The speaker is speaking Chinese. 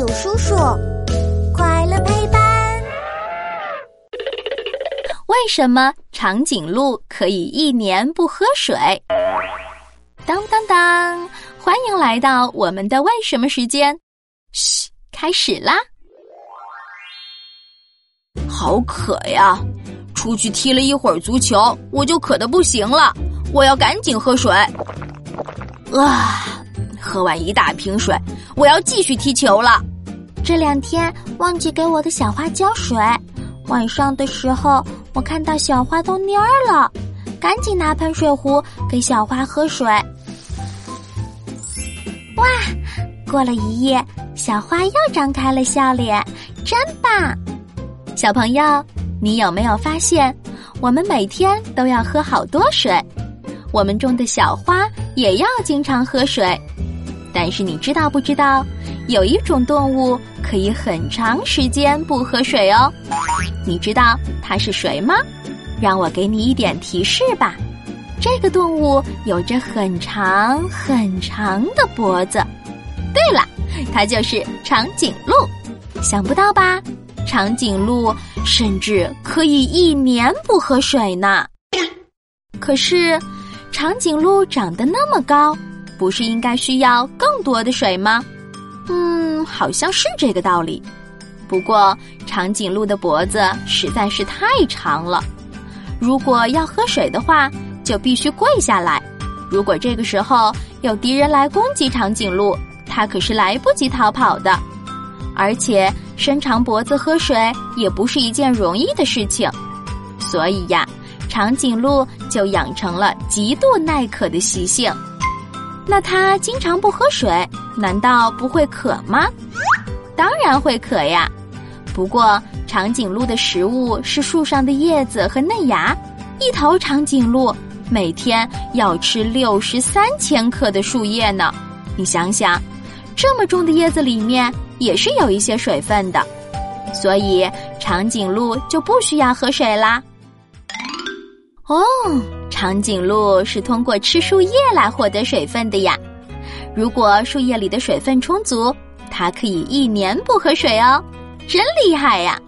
有叔叔，快乐陪伴。为什么长颈鹿可以一年不喝水？当当当！欢迎来到我们的为什么时间。嘘，开始啦！好渴呀！出去踢了一会儿足球，我就渴得不行了。我要赶紧喝水。啊！喝完一大瓶水，我要继续踢球了。这两天忘记给我的小花浇水，晚上的时候我看到小花都蔫儿了，赶紧拿盆水壶给小花喝水。哇！过了一夜，小花又张开了笑脸，真棒！小朋友，你有没有发现，我们每天都要喝好多水？我们种的小花也要经常喝水。但是你知道不知道，有一种动物可以很长时间不喝水哦？你知道它是谁吗？让我给你一点提示吧。这个动物有着很长很长的脖子。对了，它就是长颈鹿。想不到吧？长颈鹿甚至可以一年不喝水呢。可是，长颈鹿长得那么高。不是应该需要更多的水吗？嗯，好像是这个道理。不过长颈鹿的脖子实在是太长了，如果要喝水的话，就必须跪下来。如果这个时候有敌人来攻击长颈鹿，它可是来不及逃跑的。而且伸长脖子喝水也不是一件容易的事情，所以呀，长颈鹿就养成了极度耐渴的习性。那它经常不喝水，难道不会渴吗？当然会渴呀。不过长颈鹿的食物是树上的叶子和嫩芽，一头长颈鹿每天要吃六十三千克的树叶呢。你想想，这么重的叶子里面也是有一些水分的，所以长颈鹿就不需要喝水啦。哦。长颈鹿是通过吃树叶来获得水分的呀。如果树叶里的水分充足，它可以一年不喝水哦，真厉害呀！